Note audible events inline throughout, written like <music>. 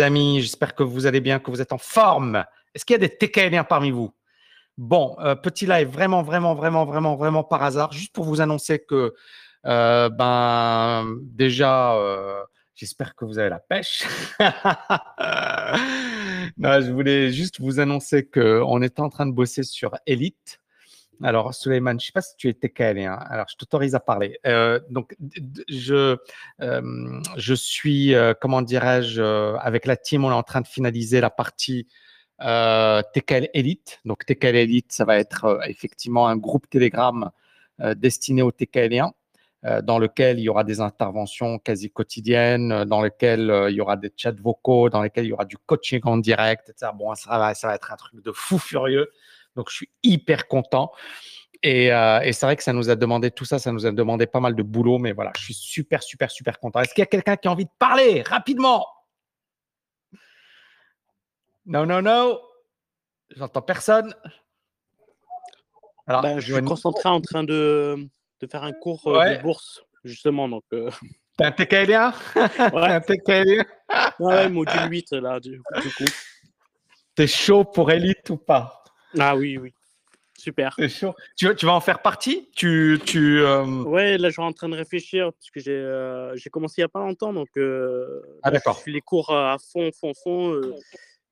amis. J'espère que vous allez bien, que vous êtes en forme. Est-ce qu'il y a des TKLiens parmi vous? Bon, euh, petit live vraiment, vraiment, vraiment, vraiment, vraiment par hasard, juste pour vous annoncer que, euh, ben, déjà, euh, j'espère que vous avez la pêche. <laughs> non, je voulais juste vous annoncer qu'on est en train de bosser sur Elite. Alors, Suleiman, je ne sais pas si tu es TKLien. Alors, je t'autorise à parler. Euh, donc, je, euh, je suis, euh, comment dirais-je, avec la team, on est en train de finaliser la partie TKL Elite. Donc, TKL Elite, ça va être effectivement un groupe Telegram destiné aux TKLiens, dans lequel il y aura des interventions quasi quotidiennes, dans lequel il y aura des chats vocaux, dans lequel il y aura du coaching en direct, etc. Bon, ça va être un truc de fou furieux. Donc, je suis hyper content. Euh, et, c'est vrai que ça nous a demandé tout ça, ça nous a demandé pas mal de boulot, mais voilà, je suis super, super, super content. Est-ce qu'il y a quelqu'un qui a envie de parler rapidement? Non, non, non. J'entends personne. Alors, ben, je suis concentré en train de, faire un cours euh, de bourse, justement. Donc, euh... T'es un TKLA <laughs> Ouais, un TKLA Ouais, module 8, là, du, du coup. T'es chaud pour Elite ou pas? Ah oui, oui. Super. Tu, tu vas en faire partie? Tu, tu, euh, Ouais, là, je suis en train de réfléchir parce que j'ai euh, commencé il n'y a pas longtemps. Donc, euh, ah, d'accord. Je fais les cours à fond, fond, fond,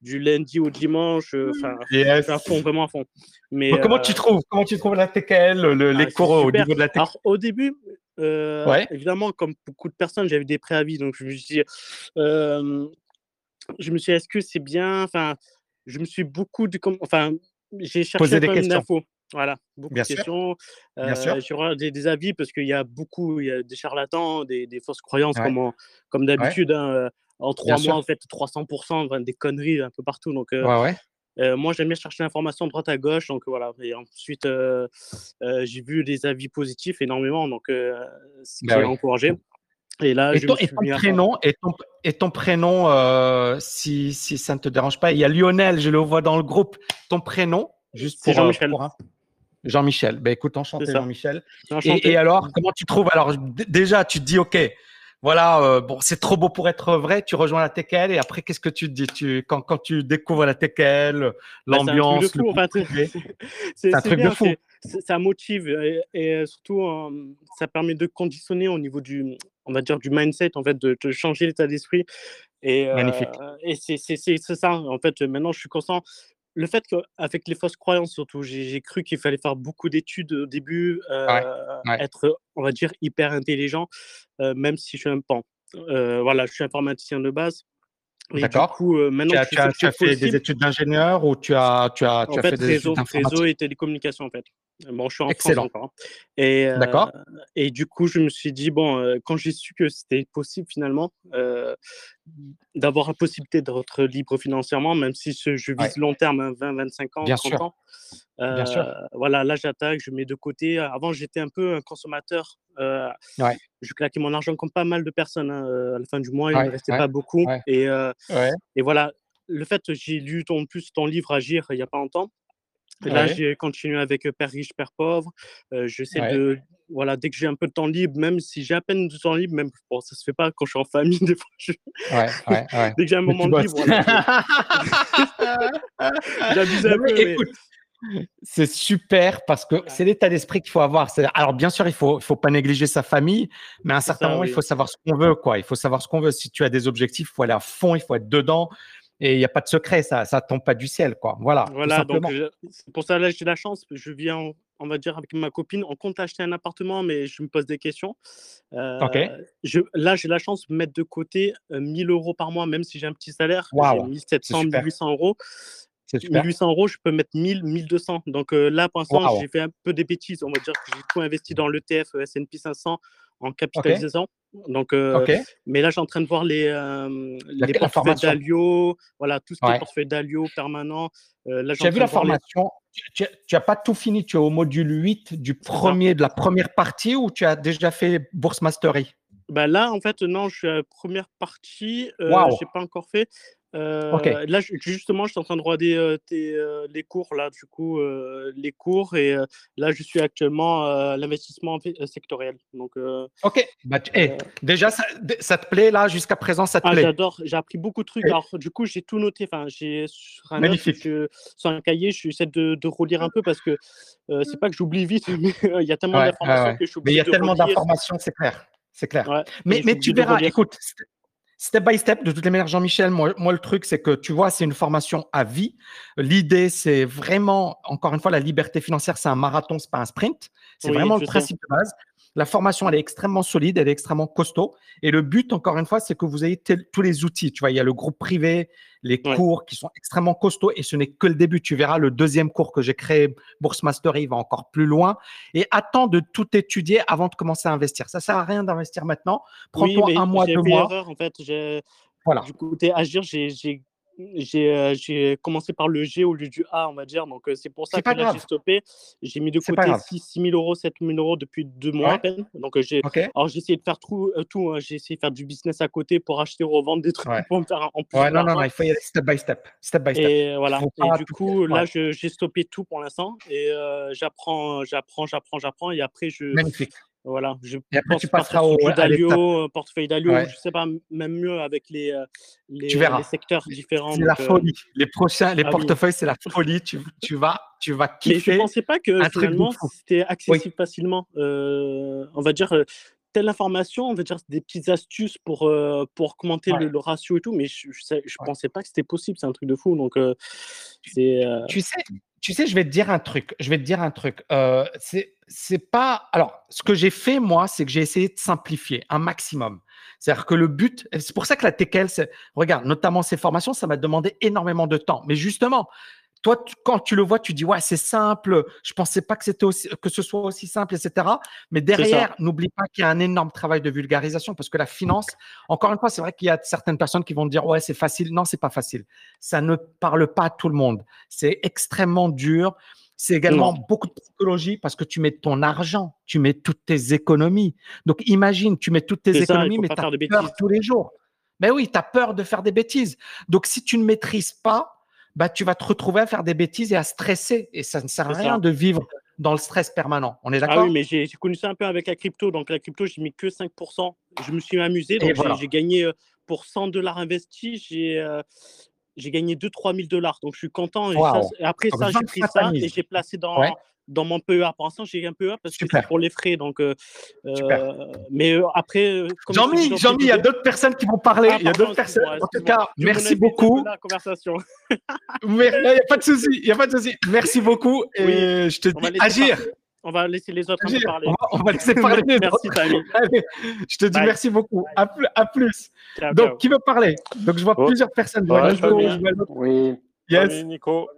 du lundi au dimanche. Enfin, à fond, vraiment à fond. Mais, comment tu trouves Comment tu trouves la TKL, les ah, cours au niveau de la TKL Alors, au début, évidemment, comme beaucoup de personnes, j'avais des préavis. Donc, je me suis dit, je me suis est-ce que c'est bien? Enfin, je me suis beaucoup. De, enfin, j'ai cherché des questions. d'infos. Voilà, beaucoup de questions. Euh, des, des, avis parce qu'il y a beaucoup, il y a des charlatans, des, des fausses croyances comme, comme d'habitude. Hein, euh, en trois mois, en fait, 300%, des conneries un peu partout. Donc, euh, euh, moi, j'aime bien chercher l'information droite à gauche. Donc, voilà. Et ensuite, j'ai vu des avis positifs énormément. Donc, ce qui bah, encouragé. Et là, et, ton, prénom, et ton, et ton prénom, euh, si, si ça ne te dérange pas, il y a Lionel, je le vois dans le groupe. Ton prénom, juste pour Jean-Michel. Jean-Michel. Ben écoute, enchanté Jean-Michel. Et, et, alors, comment tu trouves Alors déjà, tu te dis, ok, voilà, euh, bon, c'est trop beau pour être vrai. Tu rejoins la TKL et après, qu'est-ce que tu te dis tu, quand, quand tu découvres la TKL, bah, l'ambiance, c'est un truc de fou. Ça motive et, surtout, ça permet de conditionner au niveau du, on va dire, du mindset, en fait, de, changer l'état d'esprit. Et, Magnifique. et c'est ça. En fait, maintenant, je suis conscient le fait qu'avec les fausses croyances, surtout, j'ai cru qu'il fallait faire beaucoup d'études au début, être, on va dire, hyper intelligent, même si je suis un pan. voilà, je suis informaticien de base. D'accord. Du coup, maintenant, tu as, tu as, fait des études d'ingénieur ou tu as, tu as, tu as fait, des réseau, études réseau et télécommunications, en fait. Bon, je suis en Excellent. France encore. Hein. Et, euh, et du coup, je me suis dit, bon, euh, quand j'ai su que c'était possible finalement euh, d'avoir la possibilité d'être libre financièrement, même si je vise long terme, 20, hein, 25 ans, Bien 30 sûr. ans. Bien sûr. Voilà, là, j'attaque, je mets de côté. Avant, j'étais un peu un consommateur. ouais. Je claquais mon argent comme pas mal de personnes. Hein, à la fin du mois, il ne restait pas beaucoup. Et, et voilà, le fait, j'ai lu ton, plus ton livre Agir il n'y a pas longtemps. Là, j'ai continué avec Père riche, Père pauvre. J'essaie de, voilà, dès que j'ai un peu de temps libre, même si j'ai à peine de temps libre, même, bon, ça se fait pas quand je suis en famille, <laughs> des fois. Je... Ouais, dès que j'ai un moment de libre, <laughs> j'abuse un peu. Écoute, c'est super parce que c'est l'état d'esprit qu'il faut avoir. Alors, bien sûr, il faut, il faut pas négliger sa famille, mais à un certain moment, il faut savoir ce qu'on veut, quoi. Il faut savoir ce qu'on veut. Si tu as des objectifs, il faut aller à fond, il faut être dedans. Et il n'y a pas de secret, ça ne tombe pas du ciel. Quoi. Voilà, voilà donc c'est pour ça là j'ai la chance. Je viens, on va dire, avec ma copine, on compte acheter un appartement, mais je me pose des questions. Euh, je, là, j'ai la chance de mettre de côté 1000 euros par mois, même si j'ai un petit salaire. Wow. J'ai 1700, 1800 euros. 1800 euros, je peux mettre 1000, 1200. Donc là, pour l'instant, j'ai fait un peu des bêtises. On va dire que j'ai tout investi dans l'ETF S&P 500 en capitalisation. Donc, euh, mais là, je suis en train de voir les, euh, les portefeuilles d'Alio, voilà, tout ce qui est portefeuille d'Alio permanent. Euh, tu as vu la formation Tu n'as pas tout fini, tu es au module 8 du premier, de la première partie ou tu as déjà fait Bourse Mastery? Bah là, en fait, non, je suis à la première partie. Je n'ai pas encore fait. Euh, là, justement, je suis en train de regarder euh, euh, les cours, là, du coup, les cours, et là, je suis actuellement à l'investissement sectoriel. Donc, ok, bah, eh, déjà, ça, te plaît, là, jusqu'à présent, ça te ah, plaît? J'adore, j'ai appris beaucoup de trucs. Alors, du coup, j'ai tout noté, enfin, j'ai sur un, Magnifique. sur un cahier, j'essaie de, de relire un peu parce que c'est pas que j'oublie vite, <laughs> mais il y a tellement d'informations que je suis Mais il y a tellement d'informations, c'est clair. C'est clair. mais, mais tu verras, écoute, Step by step, de toutes les manières, Jean-Michel, moi, moi, le truc, c'est que tu vois, c'est une formation à vie. L'idée, c'est vraiment, encore une fois, la liberté financière, c'est un marathon, c'est pas un sprint. C'est vraiment le principe de base. La formation, elle est extrêmement solide, elle est extrêmement costaud. Et le but, encore une fois, c'est que vous ayez tous les outils. Tu vois, il y a le groupe privé, les cours qui sont extrêmement costauds et ce n'est que le début. Tu verras le deuxième cours que j'ai créé, Bourse Mastery, va encore plus loin. Et attends de tout étudier avant de commencer à investir. Ça sert à rien d'investir maintenant. Prends-toi un mois, deux mois. Erreur, en fait, voilà. Du côté agir, j'ai j'ai commencé par le G au lieu du A, on va dire. Donc, c'est pour ça que j'ai stoppé. J'ai mis de côté 6 000 euros, 7 000 euros depuis deux mois à peine. Donc, j'ai essayé de faire tout. tout hein. J'ai essayé de faire du business à côté pour acheter, revendre des trucs <laughs> pour me faire en plus. Ouais, non, non, non, il faut y aller step by step. step, by step. Et voilà. Et du coup, là, j'ai stoppé tout pour l'instant. Et j'apprends, j'apprends, j'apprends, j'apprends. Et après, je. Magnifique. Voilà, je et après, tu passeras au Dalio, euh, portefeuille Dalio, je sais pas, même mieux avec les, euh, les, tu verras. les secteurs différents. C'est la euh, folie. Les prochains, les ah portefeuilles, c'est la folie. Tu, tu, vas, tu vas kiffer. Mais je pensais pas que finalement c'était accessible facilement. on va dire telle information, on va dire des petites astuces pour, pour augmenter le, ratio et tout, mais je ne je, pensais pas que c'était possible, c'est un truc de fou. Donc, c'est. Tu sais, tu sais, je vais te dire un truc. Je vais te dire un truc. Euh, c'est pas. Alors, ce que j'ai fait moi, c'est que j'ai essayé de simplifier un maximum. C'est-à-dire que le but, c'est pour ça que la TKL, regarde, notamment ces formations, ça m'a demandé énormément de temps. Mais justement, toi, quand tu le vois, tu dis ouais, c'est simple. Je pensais pas que c'était aussi, que ce soit aussi simple, etc. Mais derrière, n'oublie pas qu'il y a un énorme travail de vulgarisation parce que la finance, encore une fois, c'est vrai qu'il y a certaines personnes qui vont dire ouais, c'est facile. Non, c'est pas facile. Ça ne parle pas à tout le monde. C'est extrêmement dur. C'est également beaucoup de psychologie parce que tu mets ton argent, tu mets toutes tes économies. Donc imagine, tu mets toutes tes économies, mais tu as peur tous les jours. Mais oui, tu as peur de faire des bêtises. Donc si tu ne maîtrises pas, bah, tu vas te retrouver à faire des bêtises et à stresser. Et ça ne sert à rien de vivre dans le stress permanent. On est d'accord Ah oui, mais j'ai connu ça un peu avec la crypto. Donc la crypto, j'ai mis que 5%. Je me suis amusé. Donc j'ai gagné euh, pour 100 dollars investis, j'ai euh, j'ai gagné 2-3 000 dollars. Donc je suis content. Et, après ça, j'ai pris ça et j'ai placé dans, dans mon PEA. Pour l'instant, j'ai un PEA parce que c'est pour les frais. Donc, euh, euh mais euh, après. Euh, Jean-Mi, Jean il y a d'autres personnes qui vont parler. Ah, il y a d'autres personnes. en tout cas, merci beaucoup. La conversation. il n'y a pas de souci. Il y a pas de souci. Merci beaucoup. Et je te dis agir. On va laisser les autres parler. On va, laisser <laughs> parler les merci, autres. <laughs> je te dis merci beaucoup. À, plus. Donc, qui veut parler? Donc, je vois oh. plusieurs personnes. oui. Salut Nico.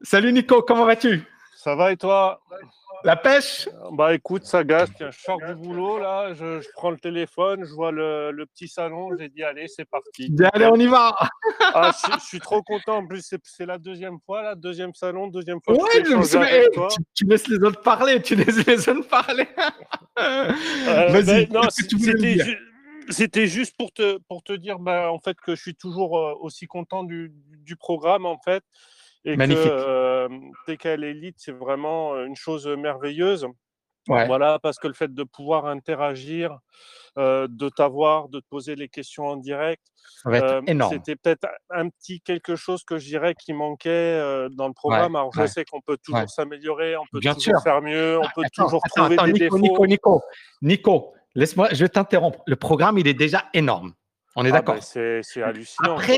Salut Nico, comment vas-tu? Ça va et toi? La pêche? Bah écoute, ça gâche. je sors du boulot là, je, prends le téléphone, je vois le, petit salon, j'ai dit allez, c'est parti. Allez, on y va ah, je, suis trop content. En plus, c'est la deuxième fois, la deuxième salon, deuxième fois. Ouais, tu, tu, laisses les autres parler, tu laisses les autres parler. Euh, <laughs> Vas-y. Ben, c'était juste pour te, pour te dire bah, en fait que je suis toujours euh, aussi content du, du programme en fait. Et Magnifique. que euh, TKL Elite, c'est vraiment une chose merveilleuse. Voilà, parce que le fait de pouvoir interagir, de t'avoir, de te poser les questions en direct, c'était peut-être un petit quelque chose que je dirais qui manquait dans le programme. Alors, je sais qu'on peut toujours s'améliorer, on peut toujours faire mieux, on peut toujours trouver des Nico, défauts. Nico, Nico, Nico, laisse-moi, je vais t'interrompre. Le programme, il est déjà énorme. On est ah d'accord. Bah, c'est hallucinant. Après,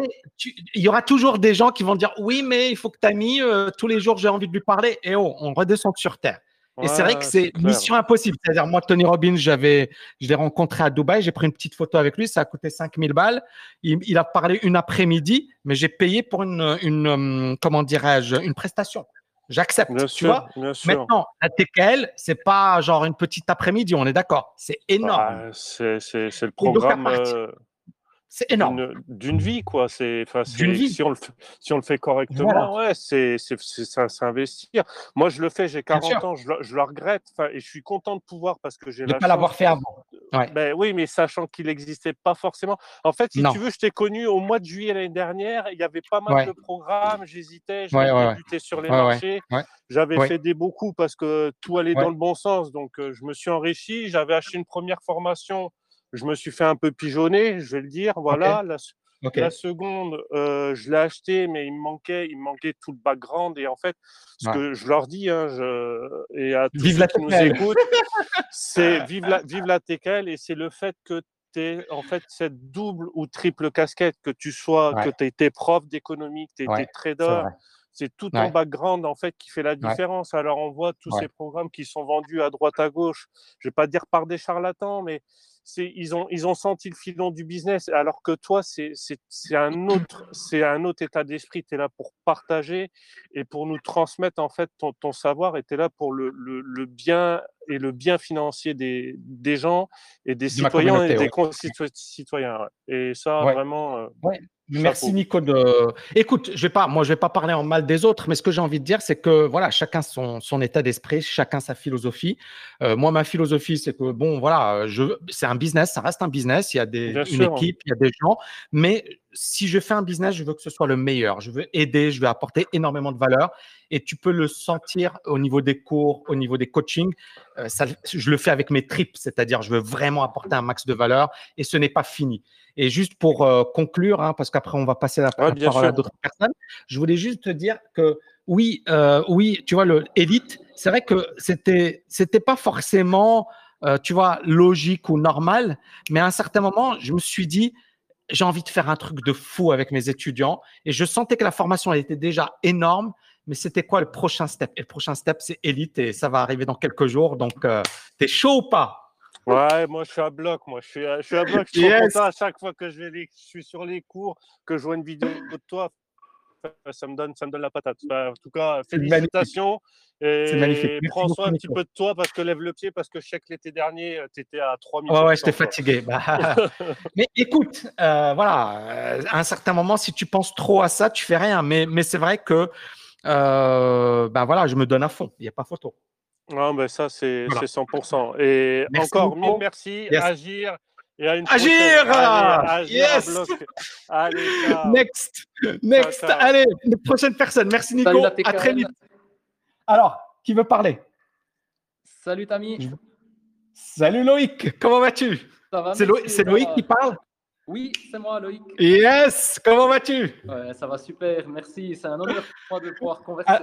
il y aura toujours des gens qui vont dire oui, mais il faut que tu as mis euh, tous les jours, j'ai envie de lui parler. Et oh, on redescend sur terre. et c'est vrai que c'est mission impossible. C'est-à-dire, moi, Tony Robbins, j'avais, je l'ai rencontré à Dubaï, j'ai pris une petite photo avec lui, ça a coûté 5000 balles. Il, a parlé une après-midi, mais j'ai payé pour une, une euh, comment dirais-je, une prestation. J'accepte. tu sûr, vois bien sûr. Maintenant, la TKL, c'est pas genre une petite après-midi, on est d'accord. C'est énorme. Bah, c'est le programme. C'est énorme. D'une vie, quoi. C'est, si, on le fait, si on le fait correctement, ouais, c'est, investir. Moi, je le fais, j'ai 40 ans, je le, je le regrette. Et je suis content de pouvoir parce que j'ai la. De pas l'avoir fait avant. ben oui, mais sachant qu'il n'existait pas forcément. En fait, si tu veux, je t'ai connu au mois de juillet l'année dernière. Il y avait pas mal de programmes. J'hésitais, j'avais débuté sur les marchés. J'avais fait des beaucoup parce que tout allait dans le bon sens. Donc, euh, je me suis enrichi. J'avais acheté une première formation. Je me suis fait un peu pigeonner, je vais le dire. Voilà. La seconde, euh, je l'ai acheté, mais il me manquait, il manquait tout le background. Et en fait, ce que je leur dis, hein, je, et à tous ceux qui nous écoutent, c'est <laughs> vive la, vive la TKL et c'est le fait que tu es en fait cette double ou triple casquette, que tu sois, que tu été prof d'économie, que tu été trader. C'est tout ton background en fait qui fait la différence. Alors on voit tous ces programmes qui sont vendus à droite à gauche. Je vais pas dire par des charlatans, mais ils ont, ils ont senti le filon du business, alors que toi, c'est un, autre, un autre état d'esprit. Tu es là pour partager et pour nous transmettre en fait ton, ton savoir et tu es là pour le, le, bien et le bien financier des, des gens et des citoyens et des concitoyens. Et ça, vraiment. Euh, Merci Nico. De... Écoute, je vais pas, moi je vais pas parler en mal des autres, mais ce que j'ai envie de dire, c'est que voilà, chacun son, son état d'esprit, chacun sa philosophie. Euh, moi, ma philosophie, c'est que bon, voilà, je, c'est un business, ça reste un business. Il y a des, une équipe, il y a des gens, mais si je fais un business, je veux que ce soit le meilleur. Je veux aider, je veux apporter énormément de valeur. Et tu peux le sentir au niveau des cours, au niveau des coachings. Euh, ça, je le fais avec mes tripes, c'est-à-dire je veux vraiment apporter un max de valeur et ce n'est pas fini. Et juste pour euh, conclure, hein, parce qu'après on va passer la, parole à d'autres personnes, je voulais juste te dire que oui, euh, oui, tu vois, le élite, c'est vrai que c'était, c'était pas forcément, tu vois, logique ou normal, mais à un certain moment, je me suis dit, j'ai envie de faire un truc de fou avec mes étudiants. Et je sentais que la formation, elle était déjà énorme. Mais c'était quoi le prochain step? Et le prochain step, c'est élite et ça va arriver dans quelques jours. Donc, euh, tu es chaud ou pas? Ouais, moi je suis à bloc. Moi je suis à, je suis à bloc. Je suis content à chaque fois que je, vais je suis sur les cours, que je vois une vidéo de toi ça me donne, ça me donne la patate. en tout cas, félicitations. Et magnifique. prends soin un petit peu de toi parce que lève le pied parce que je sais que l'été dernier, euh, tu étais à 3000. Ouais, ouais, j'étais fatigué. Bah, <laughs> <laughs> mais écoute, euh, voilà, à un certain moment, si tu penses trop à ça, tu fais rien. Mais, mais c'est vrai que ben voilà, je me donne à fond. Il n'y a pas photo. Non, ben ça, c'est 100%. Et encore mille merci. Agir. Agir! Allez, Yes. Allez, Next. Next. Allez, une prochaine personne. Merci Nico. à très vite. Alors, qui veut parler? Salut Tami. Salut Loïc, comment vas-tu? C'est Loïc, qui parle? Oui, c'est moi Loïc. Yes, comment vas-tu? Ouais, Ça va super, merci. C'est un honneur pour moi de pouvoir converser. Ah,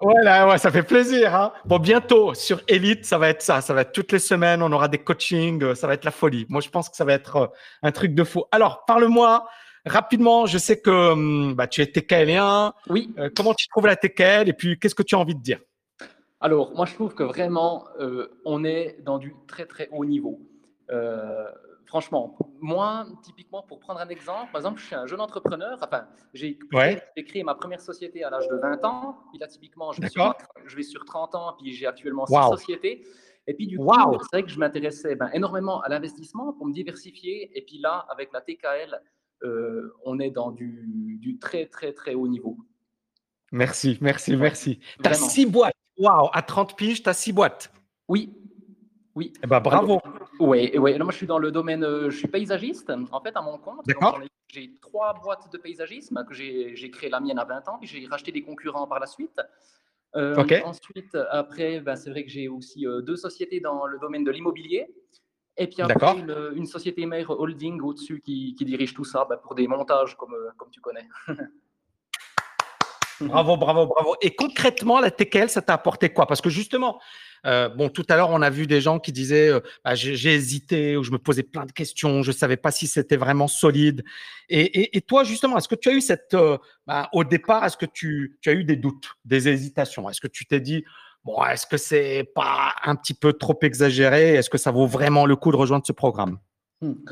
Ouais, ouais, ça fait plaisir. Hein. bon, bientôt sur Elite, ça va être ça. Ça va être toutes les semaines. On aura des coachings. Euh, ça va être la folie. Moi, je pense que ça va être euh, un truc de fou. Alors, parle-moi rapidement. Je sais que hum, bah, tu es TKLien. Oui. Euh, comment tu trouves la TKL et puis qu'est-ce que tu as envie de dire? Alors, moi, je trouve que vraiment, on est dans du très très haut niveau. Franchement, moi, typiquement, pour prendre un exemple, par exemple, je suis un jeune entrepreneur. Enfin, j'ai créé ma première société à l'âge de 20 ans. Puis là, typiquement, je vais, sur, je vais sur 30 ans, puis j'ai actuellement six sociétés. Et puis, du coup, c'est vrai que je m'intéressais ben, énormément à l'investissement pour me diversifier. Et puis là, avec la TKL, euh, on est dans du, du, très, très, très haut niveau. Merci, merci, merci. Tu as six boîtes. Waouh, à 30 piges, tu as six boîtes. Oui, oui. Eh ben, bravo. Oui, oui. moi, je suis dans le domaine, euh, je suis paysagiste, en fait, à mon compte. J'ai trois boîtes de paysagisme, que j'ai créé la mienne à 20 ans, puis j'ai racheté des concurrents par la suite. Euh, ensuite, après, ben, c'est vrai que j'ai aussi euh, deux sociétés dans le domaine de l'immobilier. Et puis après, une, société mère holding au-dessus qui, dirige tout ça ben, pour des montages comme, comme tu connais. bravo, bravo, bravo. Et concrètement, la TKL, ça t'a apporté quoi? Parce que justement, euh, bon, tout à l'heure, on a vu des gens qui disaient euh, bah, j'ai hésité ou je me posais plein de questions, je ne savais pas si c'était vraiment solide. Et, toi, justement, est-ce que tu as eu cette. Euh, bah, au départ, est-ce que tu, as eu des doutes, des hésitations? Est-ce que tu t'es dit bon, est-ce que c'est pas un petit peu trop exagéré? Est-ce que ça vaut vraiment le coup de rejoindre ce programme?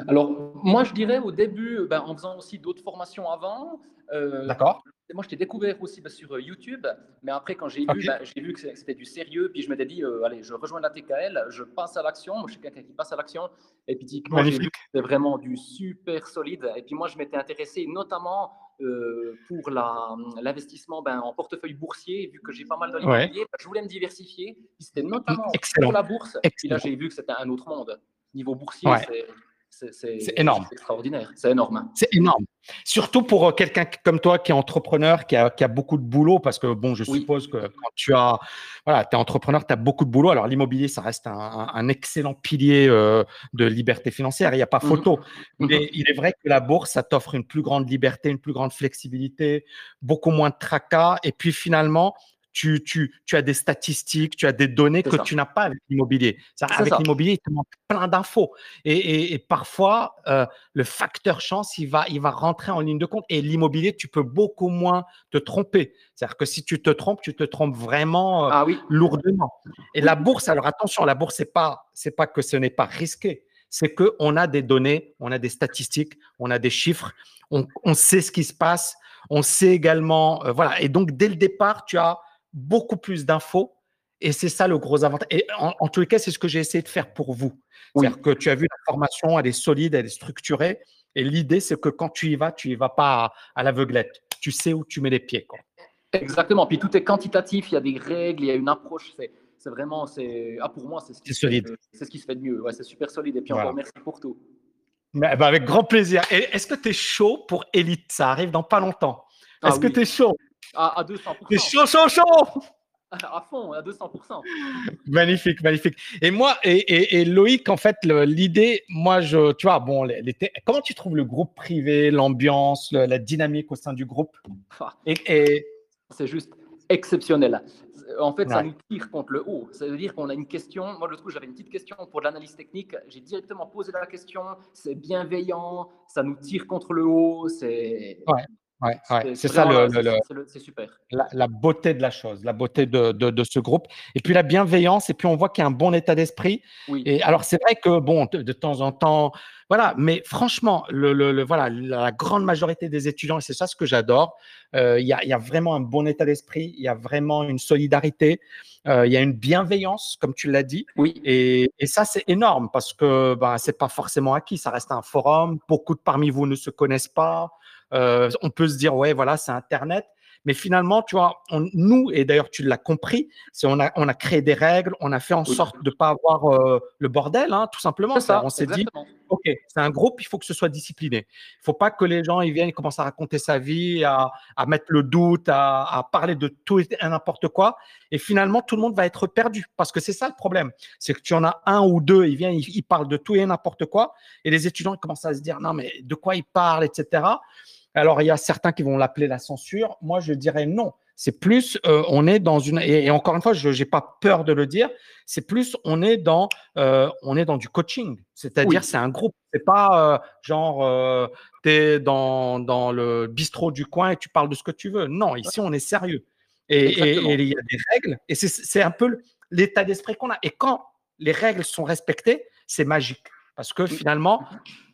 Alors, moi, je dirais au début, ben, en faisant aussi d'autres formations avant, D'accord moi, je t'ai découvert aussi bah, sur euh, YouTube, mais après, quand j'ai lu, bah, j'ai vu que c'était du sérieux, puis je m'étais dit, euh, allez, je rejoins la TKL, je passe à l'action. Moi, je suis quelqu'un qui passe à l'action. Et puis, typiquement, vu c'était vraiment du super solide. Et puis, moi, je m'étais intéressé notamment euh, pour l'investissement ben, en portefeuille boursier, vu que j'ai pas mal l'immobilier, bah, je voulais me diversifier. C'était notamment pour la bourse. Et puis là, j'ai vu que c'était un autre monde. Niveau boursier, c'est c'est énorme. extraordinaire, c'est énorme. C'est énorme. Surtout pour euh, quelqu'un comme toi qui est entrepreneur, qui a, qui a, beaucoup de boulot, parce que bon, je suppose que quand tu as, voilà, es entrepreneur, tu as beaucoup de boulot. Alors l'immobilier, ça reste un, excellent pilier euh, de liberté financière, il n'y a pas mmh photo. Mmh Mais il est vrai que la bourse, ça t'offre une plus grande liberté, une plus grande flexibilité, beaucoup moins de tracas. Et puis finalement, tu, tu, tu, as des statistiques, tu as des données que tu n'as pas avec l'immobilier. Avec l'immobilier, il te manque plein d'infos. Et, et, parfois, euh, le facteur chance, il va, il va rentrer en ligne de compte. Et l'immobilier, tu peux beaucoup moins te tromper. C'est-à-dire que si tu te trompes, tu te trompes vraiment euh, ah oui. lourdement. Et la bourse, alors attention, la bourse, c'est pas, c'est pas que ce n'est pas risqué. C'est qu'on a des données, on a des statistiques, on a des chiffres, on, on sait ce qui se passe, on sait également, euh, voilà. Et donc, dès le départ, tu as beaucoup plus d'infos. Et c'est ça le gros avantage. Et en, tous les cas, c'est ce que j'ai essayé de faire pour vous. C'est-à-dire que tu as vu la formation, elle est solide, elle est structurée. Et l'idée, c'est que quand tu y vas, tu y vas pas à, l'aveuglette. Tu sais où tu mets les pieds. Quoi. Exactement. Puis tout est quantitatif. Il y a des règles, il y a une approche. C'est vraiment, c'est ah, pour moi, c'est ce, solide. C'est ce qui se fait de mieux. Ouais, c'est super solide. Et puis encore merci pour tout. Mais, bah, avec grand plaisir. Est-ce que tu es chaud pour Elite? Ça arrive dans pas longtemps. Ah Est-ce que tu es chaud? À, 200%. C'est chaud, chaud, chaud <laughs> À fond, à 200%. Magnifique, magnifique. Et moi, et, et, Loïc, en fait, l'idée, moi, je, tu vois, bon, comment tu trouves le groupe privé, l'ambiance, la dynamique au sein du groupe? Ah. et, C'est juste exceptionnel. En fait, ça nous tire contre le haut. Ça veut dire qu'on a une question. Moi, je trouve, j'avais une petite question pour l'analyse technique. J'ai directement posé la question. C'est bienveillant. Ça nous tire contre le haut. C'est. Ouais. Ouais, c'est ça le, c'est super. La, beauté de la chose, la beauté de, de, ce groupe. Et puis la bienveillance, et puis on voit qu'il y a un bon état d'esprit. Oui. Et alors c'est vrai que bon, de, temps en temps, voilà, mais franchement, le, le, voilà, la grande majorité des étudiants, et c'est ça ce que j'adore, euh, il y, a, y, a, vraiment un bon état d'esprit, il y a vraiment une solidarité, euh, il y a une bienveillance, comme tu l'as dit. Oui. Et, et ça, c'est énorme parce que ben, c'est pas forcément acquis, ça reste un forum, beaucoup de parmi vous ne se connaissent pas. Euh, on peut se dire, ouais, voilà, c'est Internet. Mais finalement, tu vois, nous, et d'ailleurs tu l'as compris, c'est on a, on a créé des règles, on a fait en sorte de ne pas avoir euh, le bordel, hein, tout simplement. Ça, on s'est dit, OK, c'est un groupe, il faut que ce soit discipliné. Il ne faut pas que les gens ils viennent, ils commencent à raconter sa vie, à, à mettre le doute, à, à, parler de tout et n'importe quoi. Et finalement, tout le monde va être perdu parce que c'est ça le problème. C'est que tu en as un ou deux, ils viennent, ils, ils parlent de tout et n'importe quoi. Et les étudiants ils commencent à se dire, non, mais de quoi ils parlent, etc. Alors, il y a certains qui vont l'appeler la censure. Moi, je dirais non. C'est plus, euh, on est dans une, et, encore une fois, je n'ai pas peur de le dire, c'est plus, on est dans, euh, on est dans du coaching. C'est-à-dire, c'est un groupe. C'est pas euh, genre, tu es dans, dans le bistrot du coin et tu parles de ce que tu veux. Non, ici, on est sérieux. Et, il y a des règles. Et c'est un peu l'état d'esprit qu'on a. Et quand les règles sont respectées, c'est magique. Parce que finalement,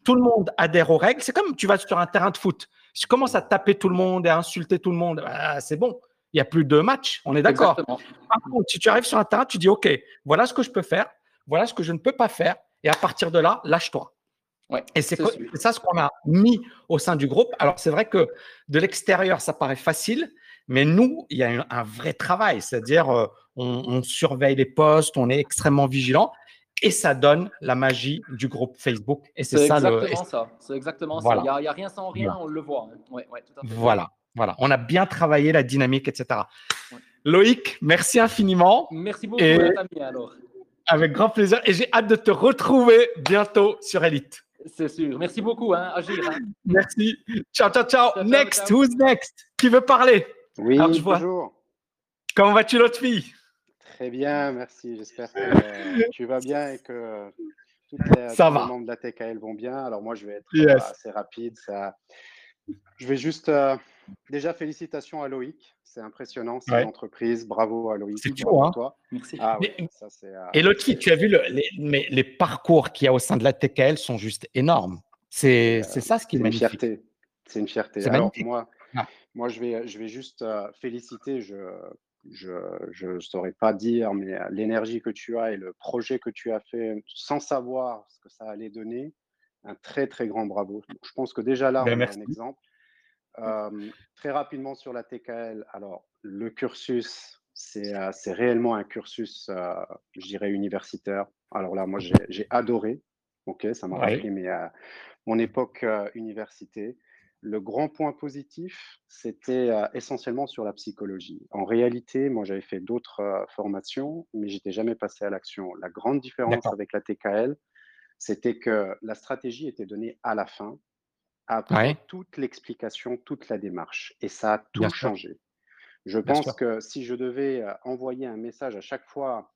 tout le monde adhère aux règles. C'est comme tu vas sur un terrain de foot. Si tu commences à taper tout le monde et à insulter tout le monde, bah, c'est bon. Il n'y a plus de match. On est d'accord. Par contre, si tu arrives sur un terrain, tu dis OK, voilà ce que je peux faire, voilà ce que je ne peux pas faire. Et à partir de là, lâche-toi. et c'est ça ce qu'on a mis au sein du groupe. Alors, c'est vrai que de l'extérieur, ça paraît facile, mais nous, il y a un, vrai travail. C'est-à-dire, euh, on, on, surveille les postes, on est extrêmement vigilant et ça donne la magie du groupe Facebook. Et c'est ça exactement ça. C'est exactement ça. Il n'y a, rien sans rien, on le voit. Voilà, voilà. On a bien travaillé la dynamique, etc. Loïc, merci infiniment. Merci beaucoup, et... alors. Avec grand plaisir. Et j'ai hâte de te retrouver bientôt sur Elite. C'est sûr. Merci beaucoup, hein, Agir. Hein. <laughs> Merci. Ciao, ciao, ciao. next, who's next? Qui veut parler? Oui, bonjour. Comment vas-tu, l'autre fille? Très bien, merci. J'espère que tu vas bien et que toutes les, membres de la TKL vont bien. Alors moi, je vais être euh, assez rapide. Ça... Je vais juste... Euh, déjà, félicitations à Loïc. C'est impressionnant, c'est une entreprise. Bravo à Loïc. C'est chaud, hein toi. Merci. Ah, ça, euh, et Loïc, tu as vu le, les, mais les parcours qu'il y a au sein de la TKL sont juste énormes. C'est ça ce qui est, une fierté. C'est une fierté. Alors moi, ah. moi, je vais, je vais juste féliciter. Je, je ne saurais pas dire, mais euh, l'énergie que tu as et le projet que tu as fait sans savoir ce que ça allait donner, un très très grand bravo. Je pense que déjà là, ben, on a un exemple. très rapidement sur la TKL, alors le cursus, c'est euh, réellement un cursus, euh, je dirais, universitaire. Alors là, moi, j'ai adoré. Ok, ça m'a rappelé mais, mon époque université. Le grand point positif, c'était essentiellement sur la psychologie. En réalité, moi, j'avais fait d'autres formations, mais j'étais jamais passé à l'action. La grande différence avec la TKL, c'était que la stratégie était donnée à la fin, après toute l'explication, toute la démarche. Et ça a tout changé. Je pense que si je devais envoyer un message à chaque fois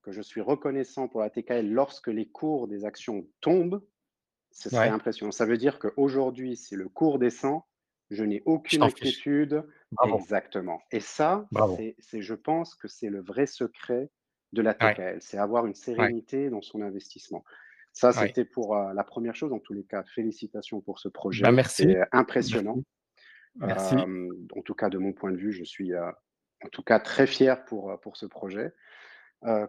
que je suis reconnaissant pour la TKL lorsque les cours des actions tombent, ce serait impressionnant. Ça veut dire qu'aujourd'hui, si le cours descend, je n'ai aucune inquiétude. Exactement. Et ça, c'est, je pense que c'est le vrai secret de la TKL. C'est avoir une sérénité dans son investissement. Ça, c'était pour la première chose. En tous les cas, félicitations pour ce projet. Bah, merci. C'est impressionnant. Merci. en tout cas, de mon point de vue, je suis en tout cas très fier pour, pour ce projet.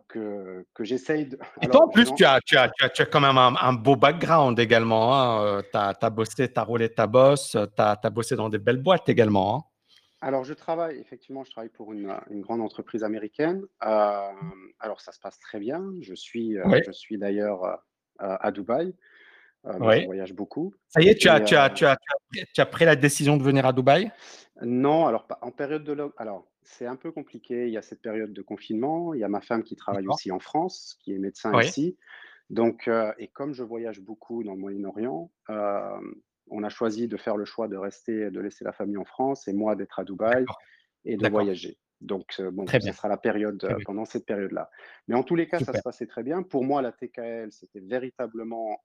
Que, que j'essaye de. <laughs> Et toi, en plus, tu, as, tu, as, tu, as, tu as quand même un, beau background également. Hein. Tu as, bossé, tu as roulé ta bosse, tu as, bossé dans des belles boîtes également. Hein. Alors, je travaille, effectivement, je travaille pour une, une grande entreprise américaine. alors, ça se passe très bien. Je suis, je suis d'ailleurs à Dubaï. Euh, je voyage beaucoup. Ça y est, tu as, tu, as, tu, as, tu as, pris la décision de venir à Dubaï? Non, alors en période de alors c'est un peu compliqué. Il y a cette période de confinement. Il y a ma femme qui travaille aussi en France, qui est médecin ici. Donc, euh, et comme je voyage beaucoup dans le Moyen-Orient, euh, on a choisi de faire le choix de rester, de laisser la famille en France et moi d'être à Dubaï et de voyager. Donc, bon, ce sera la période pendant cette période-là. Mais en tous les cas, ça se passait très bien. Pour moi, la TKL, c'était véritablement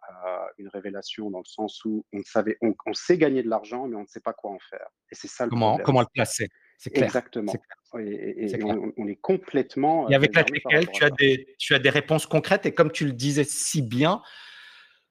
une révélation dans le sens où on savait, on, sait gagner de l'argent, mais on ne sait pas quoi en faire. Et c'est ça le comment, Comment le placer? C'est clair. Exactement. Et, On, est complètement. Et avec la TKL, tu as, des, tu as des réponses concrètes. Et comme tu le disais si bien,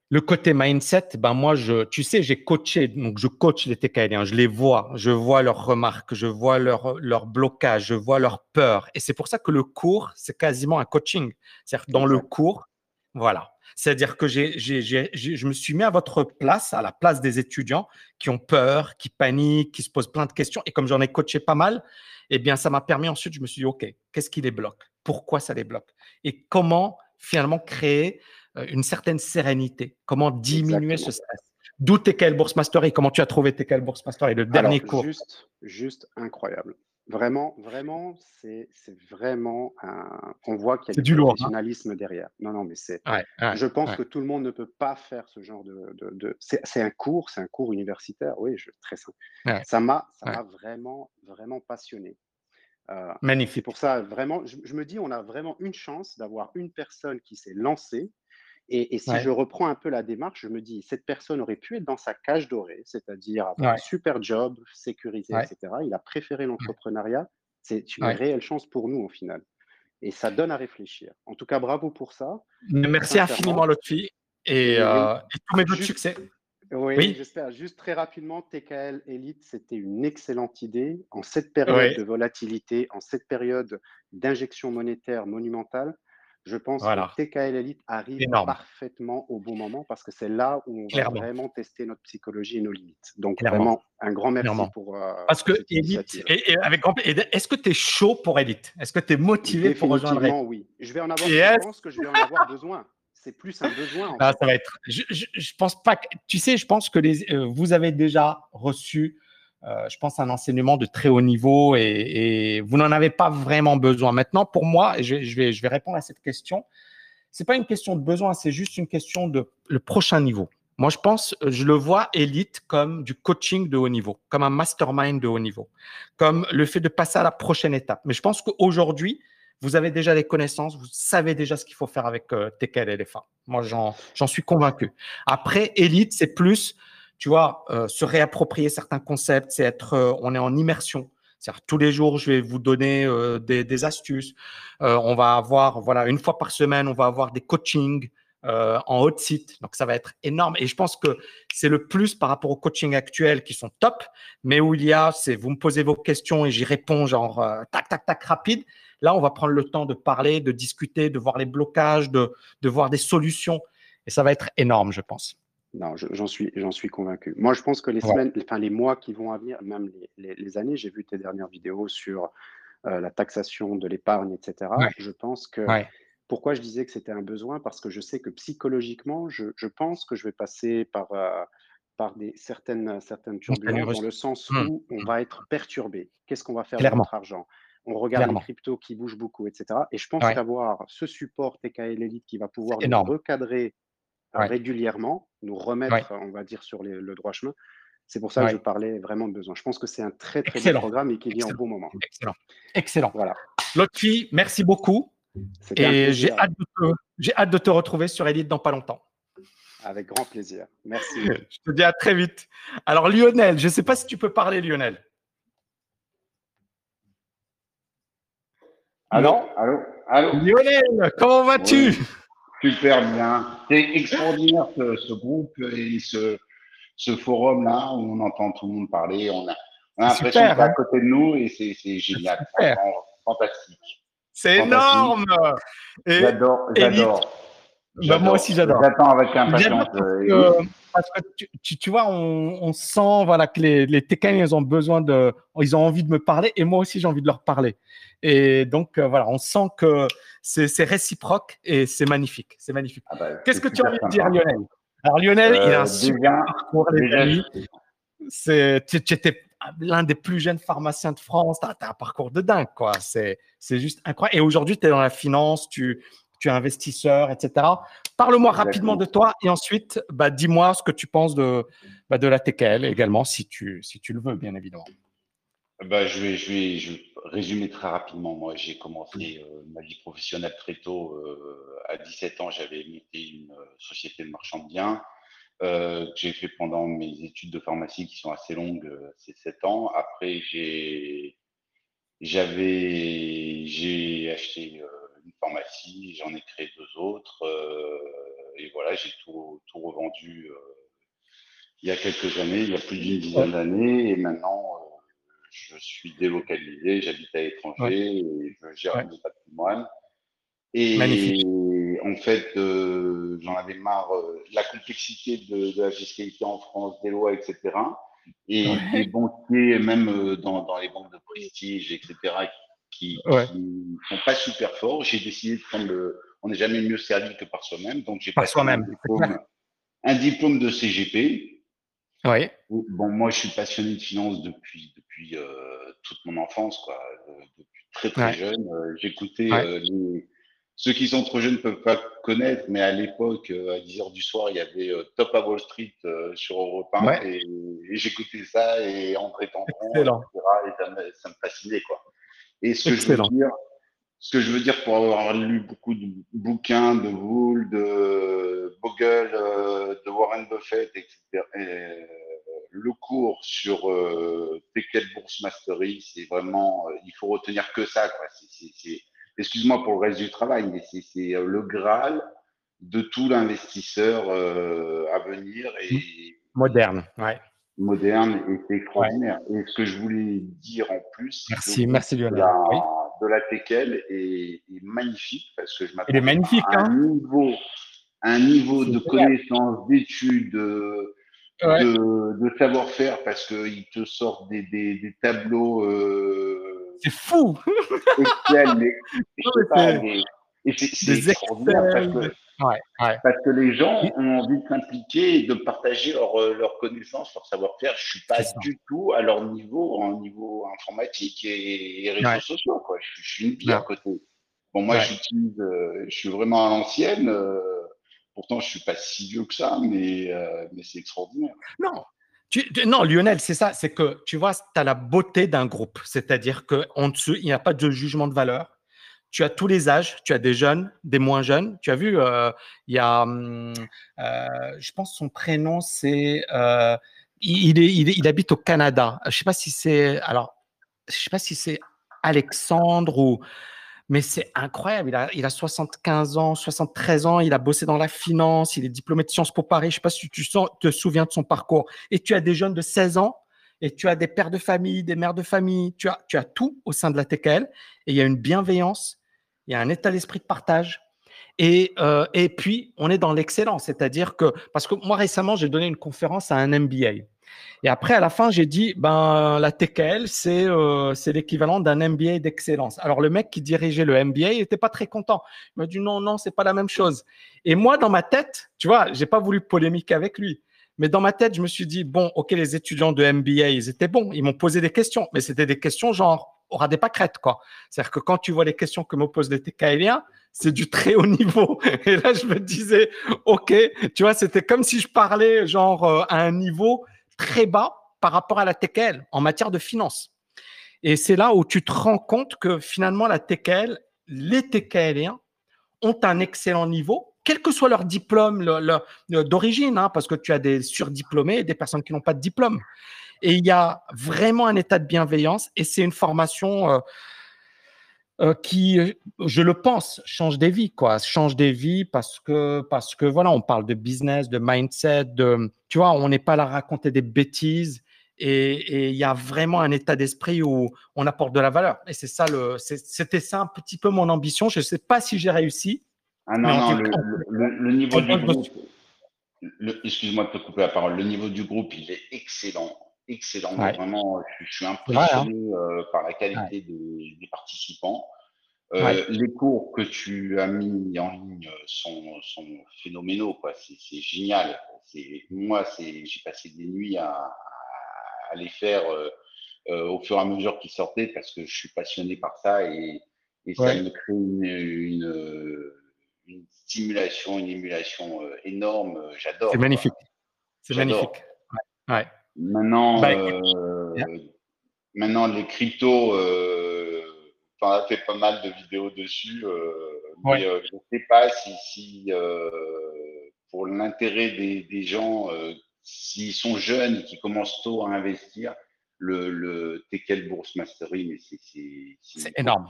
le côté mindset, ben moi, je, tu sais, j'ai coaché, donc je coach les TKL, je les vois, je vois leurs remarques, je vois leur, leur blocage, je vois leur peur. Et c'est pour ça que le cours, c'est quasiment un coaching. C'est-à-dire dans le cours, voilà. C'est-à-dire que j'ai, je me suis mis à votre place, à la place des étudiants qui ont peur, qui paniquent, qui se posent plein de questions. Et comme j'en ai coaché pas mal, eh bien, ça m'a permis ensuite, je me suis dit, OK, qu'est-ce qui les bloque? Pourquoi ça les bloque? Et comment finalement créer euh, une certaine sérénité? Comment diminuer ce stress? D'où TKL Bourse Mastery? Comment tu as trouvé TKL Bourse Mastery, le dernier cours. juste, juste incroyable. Vraiment, vraiment, c'est vraiment un... On voit qu'il y a du, hein. professionnalisme derrière. Non, non, mais c'est. je pense que tout le monde ne peut pas faire ce genre de. de, C'est un cours, c'est un cours universitaire. Oui, je, très simple. Ça m'a, ça m'a vraiment, vraiment passionné. Euh, Magnifique. C'est pour ça, vraiment, je, me dis, on a vraiment une chance d'avoir une personne qui s'est lancée et, si je reprends un peu la démarche, je me dis, cette personne aurait pu être dans sa cage dorée, c'est-à-dire avoir un super job, sécurisé, etc. Il a préféré l'entrepreneuriat. C'est une réelle chance pour nous, au final. Et ça donne à réfléchir. En tout cas, bravo pour ça. Merci infiniment, Lotfi. Et, euh, et tous mes autres succès. Oui, j'espère. Juste très rapidement, TKL Elite, c'était une excellente idée. En cette période de volatilité, en cette période d'injection monétaire monumentale, je pense que TKL Elite arrive parfaitement au bon moment parce que c'est là où on va vraiment tester notre psychologie et nos limites. Donc vraiment, un grand merci pour. Euh, parce que Elite, et, avec est-ce que tu es chaud pour Elite? Est-ce que tu es motivé pour rejoindre Elite? Oui. Je vais en avoir, je pense que je vais en avoir besoin. C'est plus un besoin. Ah, ça va être. Je, je, pense pas que. Tu sais, je pense que les, euh, vous avez déjà reçu euh, je pense, un enseignement de très haut niveau et, vous n'en avez pas vraiment besoin. Maintenant, pour moi, je, vais, répondre à cette question. C'est pas une question de besoin, c'est juste une question de le prochain niveau. Moi, je pense, je le vois élite comme du coaching de haut niveau, comme un mastermind de haut niveau, comme le fait de passer à la prochaine étape. Mais je pense qu'aujourd'hui, vous avez déjà les connaissances, vous savez déjà ce qu'il faut faire avec euh, TKL et Moi, j'en suis convaincu. Après, élite, c'est plus tu vois, euh, se réapproprier certains concepts, c'est être, euh, on est en immersion. C'est-à-dire tous les jours, je vais vous donner euh, des, astuces. on va avoir, voilà, une fois par semaine, on va avoir des coachings en haut site. Donc ça va être énorme. Et je pense que c'est le plus par rapport aux coachings actuels qui sont top, mais où il y a, c'est vous me posez vos questions et j'y réponds genre tac tac tac rapide. Là, on va prendre le temps de parler, de discuter, de voir les blocages, de voir des solutions. Et ça va être énorme, je pense. Non, j'en suis, j'en suis convaincu. Moi, je pense que les semaines, enfin les mois qui vont à venir, même les, années, j'ai vu tes dernières vidéos sur euh, la taxation de l'épargne, etc. Je pense que pourquoi je disais que c'était un besoin? Parce que je sais que psychologiquement, je, pense que je vais passer par, euh, par des, certaines, certaines turbulences dans le sens mmh. où on va être perturbé. Qu'est-ce qu'on va faire avec notre argent? On regarde les cryptos qui bougent beaucoup, etc. Et je pense qu'avoir ce support TKL Elite qui va pouvoir nous recadrer régulièrement, nous remettre, on va dire, sur le droit chemin, c'est pour ça que je parlais vraiment de besoin. Je pense que c'est un très très bon programme et qu'il vient au bon moment. Excellent. Excellent. Voilà. Lotfi, merci beaucoup. Et j'ai hâte, hâte, de te retrouver sur Elite dans pas longtemps. Avec grand plaisir. Merci. <laughs> je te dis à très vite. Alors Lionel, je ne sais pas si tu peux parler Lionel. Allô? Allô? Allô? Lionel, comment vas-tu? Super bien. C'est extraordinaire ce, groupe et ce, ce forum-là où on entend tout le monde parler. On a, l'impression d'être à hein. côté de nous et c'est génial. Fantastique. C'est énorme. J'adore, j'adore. Bah, moi aussi, j'adore. J'attends avec impatience. Euh, parce que, tu, tu, vois, on, on, sent voilà, que les, les ils ont besoin de. Ils ont envie de me parler et moi aussi, j'ai envie de leur parler. Et donc, euh, voilà, on sent que c'est réciproque et c'est magnifique. C'est magnifique. Ah bah, Qu'est-ce que tu as envie de dire, Lionel? Alors, Lionel, il a un euh, super parcours, les amis. Tu étais l'un des plus jeunes pharmaciens de France. Tu as, un parcours de dingue, quoi. C'est juste incroyable. Et aujourd'hui, tu es dans la finance, tu, tu es investisseur, etc. Parle-moi rapidement de toi et ensuite, bah, dis-moi ce que tu penses de, bah, de la TKL également, si tu, si tu le veux, bien évidemment. Bah, je, vais, je, vais, je résumer très rapidement. Moi, j'ai commencé euh, ma vie professionnelle très tôt. Euh, à 17 ans, j'avais monté une euh, société de marchand de biens. Euh, j'ai fait pendant mes études de pharmacie qui sont assez longues, c'est 7 ans. Après, j'ai j'avais j'ai acheté une pharmacie, j'en ai créé deux autres et voilà, j'ai tout, tout revendu il y a quelques années, il y a plus d'une dizaine d'années et maintenant je suis délocalisé, j'habite à l'étranger et je gère mon patrimoine. Et en fait, euh, j'en avais marre euh, la complexité de, la fiscalité en France, des lois, etc. Et les banquiers, même euh, dans, dans, les banques de prestige, etc., qui ne sont pas super forts. J'ai décidé de prendre le. On n'est jamais mieux servi que par soi-même. Donc, j'ai passé soi-même. Un, diplôme, de CGP. Oui. Bon, moi, je suis passionné de finance depuis, depuis toute mon enfance, quoi. depuis très, très jeune. J'écoutais les ceux qui sont trop jeunes ne peuvent pas connaître, mais à l'époque, euh, à 10 h du soir, il y avait euh, Top à Wall Street euh, sur Europe 1 et, j'écoutais ça et André Tendron, etc. Et ça me, ça me, fascinait, quoi. Et ce que, je veux dire, ce que je veux dire pour avoir lu beaucoup de bouquins de Wool, de Bogle, de Warren Buffett, etc., le cours sur euh, Bourse Mastery, c'est vraiment, il faut retenir que ça, excuse-moi pour le reste du travail, mais c'est euh, le Graal de tout l'investisseur euh, à venir. Et, moderne, ouais. Moderne et c'est extraordinaire. Et ce que je voulais dire en plus, merci, merci de la, de la TKL est, magnifique parce que je m'attends à un hein. niveau, un niveau de connaissance, d'études, de, de, savoir-faire parce qu'ils te sortent des, des, des tableaux. Euh, c'est fou. et c'est extraordinaire parce que, parce que les gens ont envie de s'impliquer et de partager leurs euh, leur connaissances, leur savoir-faire. Je suis pas du tout à leur niveau, en niveau informatique et, réseaux sociaux. Quoi. Je, suis une pire à côté. Bon, moi, j'utilise, euh, je suis vraiment à l'ancienne. Euh, pourtant, je suis pas si vieux que ça, mais, mais c'est extraordinaire. Non, non, Lionel, c'est ça, c'est que tu vois, tu as la beauté d'un groupe, c'est-à-dire qu'en dessous, il n'y a pas de jugement de valeur. Tu as tous les âges, tu as des jeunes, des moins jeunes. Tu as vu, euh, il y a, hum, euh, je pense son prénom, c'est, euh, il, il, habite au Canada. Je sais pas si c'est, alors, je sais pas si c'est Alexandre ou mais c'est incroyable. Il a, il a 75 ans, 73 ans, il a bossé dans la finance, il est diplômé de Sciences Po Paris. Je ne sais pas si tu te souviens de son parcours. Et tu as des jeunes de 16 ans et tu as des pères de famille, des mères de famille, tu as, tu as tout au sein de la TKL. Et il y a une bienveillance, il y a un état d'esprit de partage. Et, et puis, on est dans l'excellence, c'est-à-dire que, parce que moi récemment, j'ai donné une conférence à un MBA. Et après, à la fin, j'ai dit, ben, la TKL, c'est euh, c'est l'équivalent d'un MBA d'excellence. Alors, le mec qui dirigeait le MBA, il n'était pas très content. Il m'a dit, non, non, c'est pas la même chose. Et moi, dans ma tête, tu vois, j'ai pas voulu polémiquer avec lui. Mais dans ma tête, je me suis dit, bon, OK, les étudiants de MBA, ils étaient bons. Ils m'ont posé des questions. Mais c'était des questions genre, aura des pâquerettes, quoi. C'est-à-dire que quand tu vois les questions que me posent les TKLiens, c'est du très haut niveau. <laughs> Et là, je me disais, OK, tu vois, c'était comme si je parlais genre euh, à un niveau très bas par rapport à la TKL en matière de finance. Et c'est là où tu te rends compte que finalement, la TKL, les TKLiens ont un excellent niveau, quel que soit leur diplôme d'origine, hein, parce que tu as des surdiplômés et des personnes qui n'ont pas de diplôme. Et il y a vraiment un état de bienveillance et c'est une formation euh, euh, qui, je le pense, change des vies, quoi. Change des vies parce que, parce que voilà, on parle de business, de mindset, de, tu vois, on n'est pas là à raconter des bêtises et il y a vraiment un état d'esprit où on apporte de la valeur. Et c'est ça, le, c'était ça un petit peu mon ambition. Je ne sais pas si j'ai réussi. Ah non, non, le, niveau du groupe, excuse-moi de te couper la parole, le niveau du groupe, il est excellent excellent. Vraiment, je, suis impressionné euh, par la qualité des, participants. Euh, les cours que tu as mis en ligne sont, sont phénoménaux. C'est génial. Moi, j'ai passé des nuits à, à les faire euh, au fur et à mesure qu'ils sortaient parce que je suis passionné par ça et, et ça me crée une, une, une, stimulation, une émulation énorme. J'adore. C'est magnifique. C'est magnifique. Ouais. Maintenant, bah, euh, maintenant les cryptos, euh, tu as fait pas mal de vidéos dessus, euh, mais je ne sais pas si, si pour l'intérêt des, des, gens, s'ils sont jeunes qui commencent tôt à investir, le, le Tekel Bourse Mastery, c'est énorme.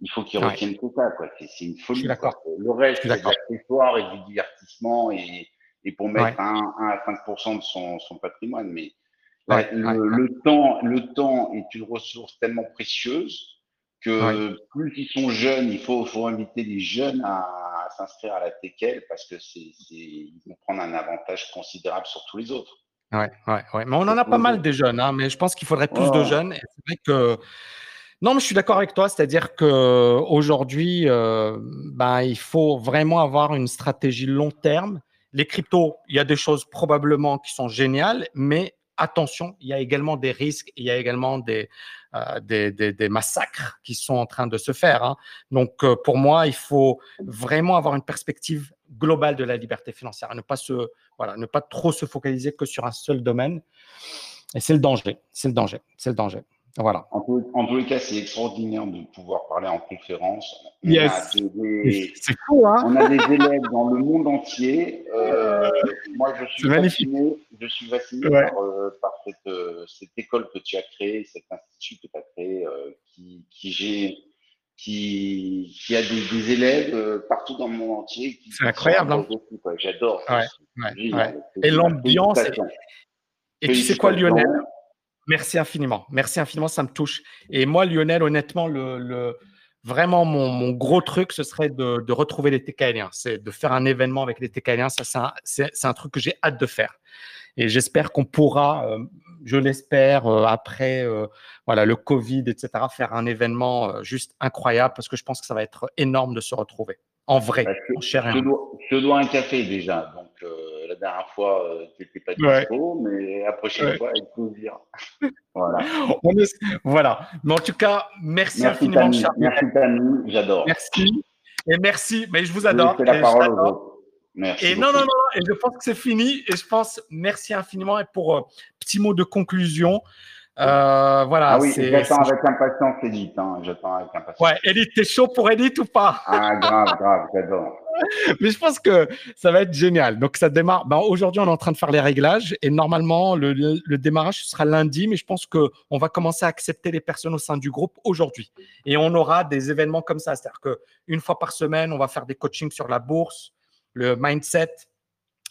Il faut qu'ils retiennent tout ça, quoi. C'est une folie. Le reste, c'est de l'accessoire et du divertissement et, et pour mettre 1, à 5% de son, son, patrimoine. Mais le, temps, le temps est une ressource tellement précieuse que plus ils sont jeunes, il faut, faut inviter les jeunes à, s'inscrire à la TKL parce que c'est, ils vont prendre un avantage considérable sur tous les autres. Ouais, ouais, ouais. Mais on en a pas mal des jeunes, hein, mais je pense qu'il faudrait plus de jeunes. c'est vrai que non, mais je suis d'accord avec toi, c'est-à-dire que aujourd'hui, euh, ben, il faut vraiment avoir une stratégie long terme les cryptos, il y a des choses probablement qui sont géniales, mais attention, il y a également des risques, il y a également des, euh, massacres qui sont en train de se faire. Hein. Donc, euh, pour moi, il faut vraiment avoir une perspective globale de la liberté financière, ne pas, se, voilà, ne pas trop se focaliser que sur un seul domaine. Et c'est le danger, c'est le danger, c'est le danger. Voilà. En, tous les cas, c'est extraordinaire de pouvoir parler en conférence. On yes. C'est cool, hein On a des élèves dans le monde entier. Euh, moi, je suis fasciné, je suis fasciné par, euh, cette, euh, cette, école que tu as créée, cet institut que tu as créé, qui, qui, qui, qui, a des, des élèves partout dans le monde entier. C'est incroyable. Hein J'adore. Et l'ambiance. Et tu sais quoi, Lionel? Merci infiniment. Merci infiniment, ça me touche. Et moi, Lionel, honnêtement, le, vraiment mon, gros truc, ce serait de, retrouver les TKLiens. C'est de faire un événement avec les TKLiens. Ça, c'est un, truc que j'ai hâte de faire. Et j'espère qu'on pourra, euh, je l'espère, euh, après euh, voilà, le Covid, etc., faire un événement juste incroyable parce que je pense que ça va être énorme de se retrouver en vrai, bah, en chair je, dois, je dois un café déjà. Donc, la dernière fois, euh, tu n'étais pas dispo, mais la prochaine fois, avec plaisir. <laughs> voilà. voilà. Mais en tout cas, merci, infiniment, Charles. Merci, Tami. J'adore. Merci. Et merci. Mais je vous adore. C'est la parole aux Merci. Et non, non, non, et je pense que c'est fini. Et je pense, merci infiniment. Et pour euh, petit mot de conclusion, euh, voilà. Ah oui, j'attends avec impatience Edith. Hein. J'attends avec impatience. Ouais, Edith, t'es chaud pour Edith ou pas? Ah, grave, grave, j'adore. <laughs> mais je pense que ça va être génial. Donc, ça démarre. Ben, Aujourd'hui, on est en train de faire les réglages et normalement, le, le, démarrage sera lundi, mais je pense qu'on va commencer à accepter les personnes au sein du groupe aujourd'hui. Et on aura des événements comme ça. C'est-à-dire qu'une fois par semaine, on va faire des coachings sur la bourse, le mindset,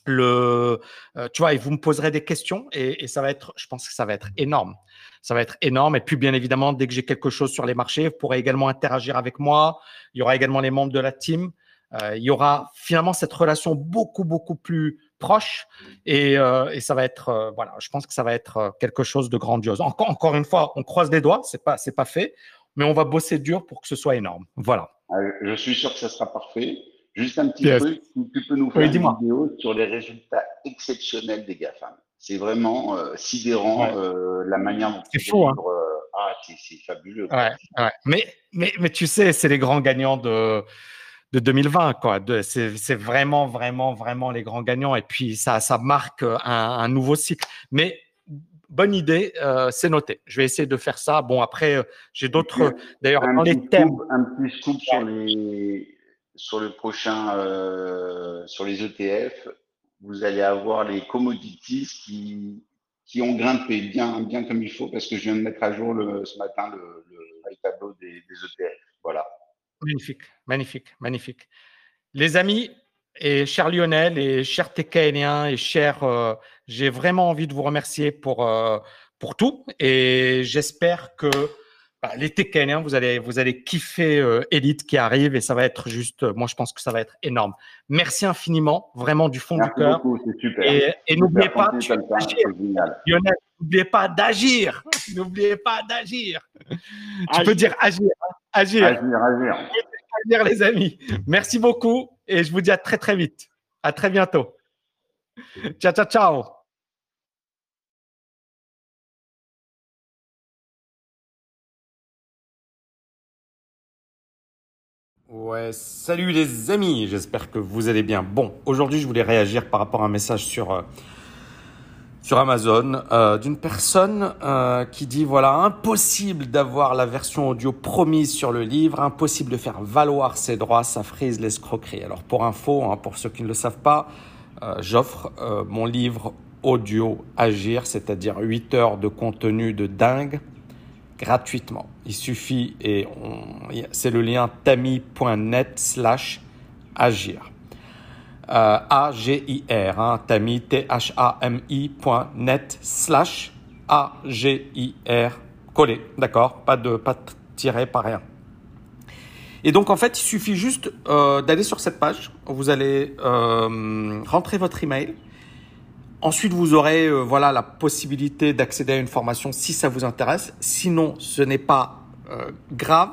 le, euh, tu vois, et vous me poserez des questions et, et, ça va être, je pense que ça va être énorme. Ça va être énorme. Et puis, bien évidemment, dès que j'ai quelque chose sur les marchés, vous pourrez également interagir avec moi. Il y aura également les membres de la team. Euh, il y aura finalement cette relation beaucoup, beaucoup plus proche et, ça va être, voilà, je pense que ça va être quelque chose de grandiose. Encore, encore une fois, on croise les doigts, c'est pas, c'est pas fait, mais on va bosser dur pour que ce soit énorme. Voilà. Je suis sûr que ça sera parfait. Juste un petit truc, tu peux nous faire une vidéo sur les résultats exceptionnels des GAFAM. C'est vraiment sidérant la manière dont c'est fou, hein. ah, c'est fabuleux. Mais, mais, mais tu sais, c'est les grands gagnants de, de 2020. Quoi. C'est vraiment, vraiment, vraiment les grands gagnants. Et puis, ça, ça marque un, nouveau cycle. Mais bonne idée, euh, c'est noté. Je vais essayer de faire ça. Bon, après, euh, j'ai d'autres. D'ailleurs, dans les thèmes. un petit scoop sur, les, sur le prochain, euh, sur les ETF. Vous allez avoir les commodities qui, qui ont grimpé bien, bien comme il faut, parce que je viens de mettre à jour ce matin le, le, tableau des, ETF. Voilà. Magnifique, magnifique, magnifique. Les amis, et cher Lionel, et cher TKNien, et cher, euh, j'ai vraiment envie de vous remercier pour, euh, pour tout. Et j'espère que bah, les TKNiens, vous allez, vous allez kiffer euh, Elite qui arrive et ça va être juste, moi je pense que ça va être énorme. Merci infiniment, vraiment du fond du cœur. Et, et n'oubliez pas, Lionel, n'oubliez pas d'agir. <laughs> N'oubliez pas d'agir. Tu peux dire agir. Hein. Agir. Agir, agir. Agir, les amis. Merci beaucoup et je vous dis à très, très vite. À très bientôt. Ciao, ciao, ciao. Ouais, salut les amis, j'espère que vous allez bien. Bon, aujourd'hui je voulais réagir par rapport à un message sur, euh, Amazon euh, d'une personne euh, qui dit voilà impossible d'avoir la version audio promise sur le livre, impossible de faire valoir ses droits, ça frise l'escroquerie. Alors pour info, hein, pour ceux qui ne le savent pas, j'offre mon livre audio Agir, c'est-à-dire 8 heures de contenu de dingue gratuitement. Il suffit et c'est le lien tami.net slash agir. Euh, A-G-I-R, hein, T-H-A-M-I.net slash A-G-I-R, collé, d'accord Pas de, pas de tiret, pas rien. Et donc, en fait, il suffit juste euh, d'aller sur cette page. Vous allez euh, rentrer votre email. Ensuite, vous aurez euh, voilà la possibilité d'accéder à une formation si ça vous intéresse. Sinon, ce n'est pas euh, grave.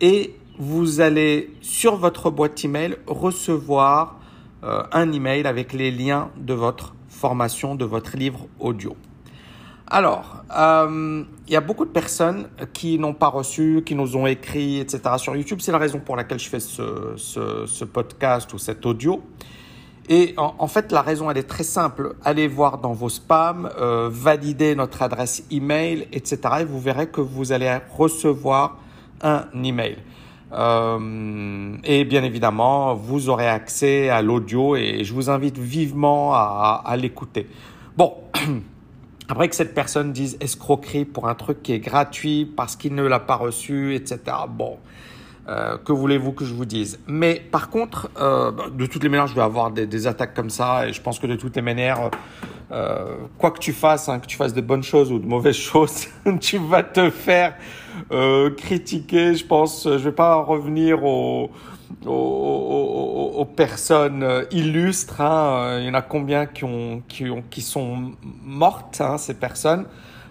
Et vous allez sur votre boîte email recevoir euh, un email avec les liens de votre formation, de votre livre audio. Alors, euh, il y a beaucoup de personnes qui n'ont pas reçu, qui nous ont écrit, etc. sur YouTube. C'est la raison pour laquelle je fais ce, ce, podcast ou cet audio. Et en, fait, la raison, elle est très simple. Allez voir dans vos spams, euh, validez notre adresse email, etc. Et vous verrez que vous allez recevoir un email. Euh, et bien évidemment, vous aurez accès à l'audio et je vous invite vivement à, à l'écouter. Bon, <clears throat> après que cette personne dise escroquerie pour un truc qui est gratuit parce qu'il ne l'a pas reçu, etc. Bon, euh, que voulez-vous que je vous dise? Mais par contre, euh, bah, de toutes les manières, je vais avoir des, des, attaques comme ça et je pense que de toutes les manières, euh, quoi que tu fasses, hein, que tu fasses de bonnes choses ou de mauvaises <laughs> choses, tu vas te faire euh, critiquer. Je pense, je vais pas revenir aux, aux, aux, personnes euh, illustres. Hein. Il y en a combien qui ont, qui ont, qui sont mortes, hein, ces personnes?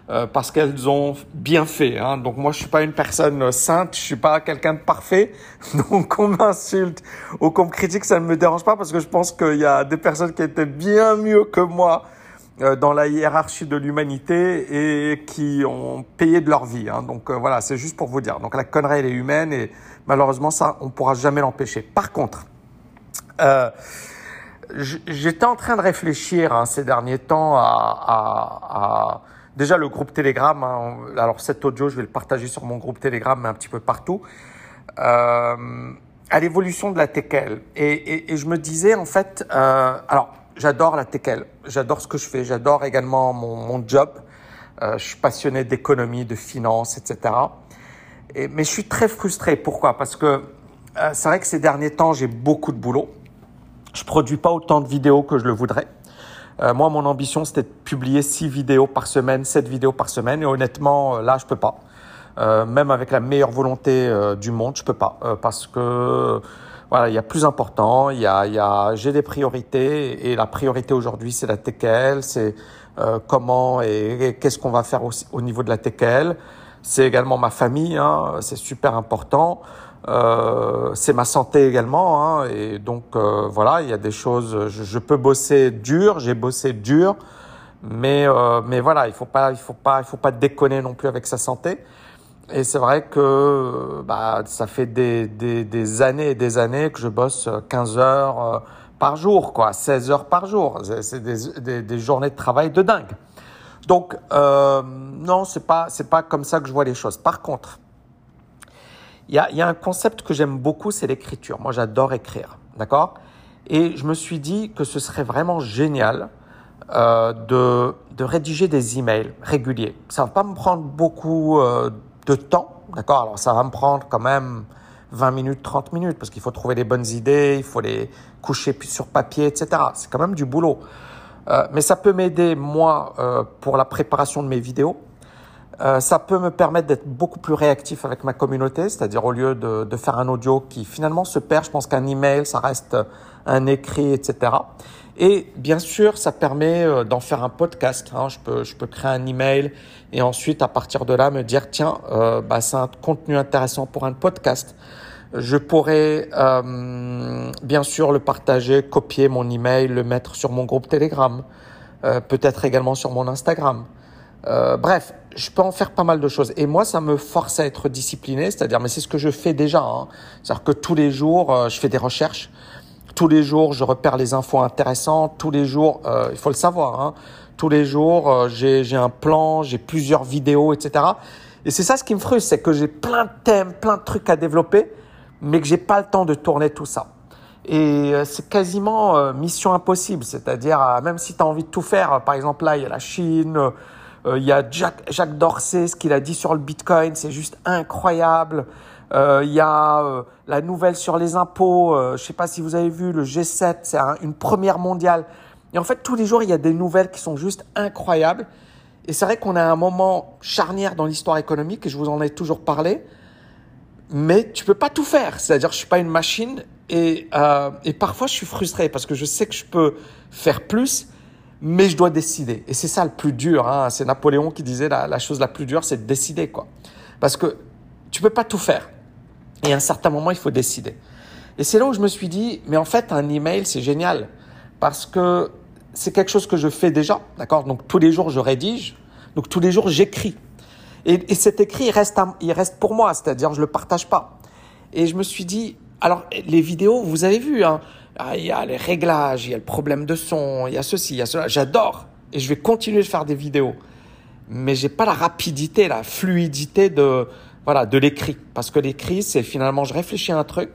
Euh, parce qu'elles ont bien fait. Hein. Donc moi, je suis pas une personne sainte, je suis pas quelqu'un de parfait. <laughs> Donc qu'on m'insulte ou qu'on me critique, ça ne me dérange pas parce que je pense qu'il y a des personnes qui étaient bien mieux que moi euh, dans la hiérarchie de l'humanité et qui ont payé de leur vie. Hein. Donc euh, voilà, c'est juste pour vous dire. Donc la connerie, elle est humaine et malheureusement, ça, on pourra jamais l'empêcher. Par contre, euh, j'étais en train de réfléchir hein, ces derniers temps à, à, à, déjà le groupe Telegram. Hein. alors cet audio, je vais le partager sur mon groupe Telegram, mais un petit peu partout. Euh, à l'évolution de la TKL. Et, je me disais en fait, euh, alors j'adore la TKL, j'adore ce que je fais, j'adore également mon, job. Euh, je suis passionné d'économie, de finance, etc. Et, mais je suis très frustré. Pourquoi? Parce que c'est vrai que ces derniers temps, j'ai beaucoup de boulot. Je produis pas autant de vidéos que je le voudrais. Euh, moi, mon ambition, c'était de publier six vidéos par semaine, sept vidéos par semaine. Et honnêtement, euh, là, je peux pas. Euh, même avec la meilleure volonté euh, du monde, je peux pas. parce que voilà, il y a plus important, il y a, y a j'ai des priorités et la priorité aujourd'hui c'est la TKL, c'est euh, comment et, qu'est-ce qu'on va faire au, au, niveau de la TKL. C'est également ma famille, hein, c'est super important. Euh, c'est ma santé également, hein, et donc euh, voilà, il y a des choses. Je, je peux bosser dur, j'ai bossé dur, mais euh, mais voilà, il faut pas, il faut pas, il faut pas déconner non plus avec sa santé. Et c'est vrai que bah, ça fait des, des, des, années et des années que je bosse 15 heures euh, par jour, quoi, 16 heures par jour. C'est des, des, des, journées de travail de dingue. Donc euh, non, c'est pas c'est pas comme ça que je vois les choses. Par contre, il y a, y a un concept que j'aime beaucoup, c'est l'écriture. Moi, j'adore écrire, d'accord? Et je me suis dit que ce serait vraiment génial euh, de, de rédiger des emails réguliers. Ça va pas me prendre beaucoup euh, de temps, d'accord? Alors ça va me prendre quand même 20 minutes, 30 minutes, parce qu'il faut trouver les bonnes idées, il faut les coucher sur papier, etc. C'est quand même du boulot. Euh, mais ça peut m'aider, moi, euh, pour la préparation de mes vidéos. Euh, ça peut me permettre d'être beaucoup plus réactif avec ma communauté, c'est-à-dire au lieu de, de, faire un audio qui finalement se perd, je pense qu'un email, ça reste un écrit, etc. Et bien sûr, ça permet euh, d'en faire un podcast. Hein. Je, peux, je peux créer un email et ensuite, à partir de là, me dire, tiens, euh, bah, c'est un contenu intéressant pour un podcast. Je pourrais euh, bien sûr le partager, copier mon email, le mettre sur mon groupe Telegram, euh, peut-être également sur mon Instagram. Euh, bref, je peux en faire pas mal de choses. Et moi, ça me force à être discipliné, c'est-à-dire, mais c'est ce que je fais déjà. Hein. C'est-à-dire que tous les jours, euh, je fais des recherches. Tous les jours, je repère les infos intéressantes. Tous les jours, euh, il faut le savoir, hein, tous les jours, euh, j'ai un plan, j'ai plusieurs vidéos, etc. Et c'est ça ce qui me frustre, c'est que j'ai plein de thèmes, plein de trucs à développer, mais que j'ai pas le temps de tourner tout ça. Et euh, c'est quasiment mission impossible, c'est-à-dire même si tu as envie de tout faire, par exemple là, il y a la Chine, il y a Jacques, Jacques Dorsey, ce qu'il a dit sur le Bitcoin, c'est juste incroyable. Euh, il y a euh, la nouvelle sur les impôts. Euh, je ne sais pas si vous avez vu le G7, c'est une première mondiale. Et en fait, tous les jours, il y a des nouvelles qui sont juste incroyables. Et c'est vrai qu'on a un moment charnière dans l'histoire économique, et je vous en ai toujours parlé. Mais tu peux pas tout faire. C'est-à-dire, je suis pas une machine, et, et parfois je suis frustré parce que je sais que je peux faire plus, mais je dois décider. Et c'est ça le plus dur. Hein. C'est Napoléon qui disait la, la chose la plus dure, c'est de décider, quoi. Parce que tu peux pas tout faire. Et à un certain moment, il faut décider. Et c'est là où je me suis dit, mais en fait, un email, c'est génial. Parce que c'est quelque chose que je fais déjà. D'accord? Donc, tous les jours, je rédige. Donc, tous les jours, j'écris. Et, et, cet écrit, il reste, il reste pour moi. C'est-à-dire, je le partage pas. Et je me suis dit, alors, les vidéos, vous avez vu, hein, ah, il y a les réglages, il y a le problème de son, il y a ceci, il y a cela. J'adore. Et je vais continuer de faire des vidéos. Mais j'ai pas la rapidité, la fluidité de, voilà, de l'écrit. Parce que l'écrit, c'est finalement, je réfléchis à un truc,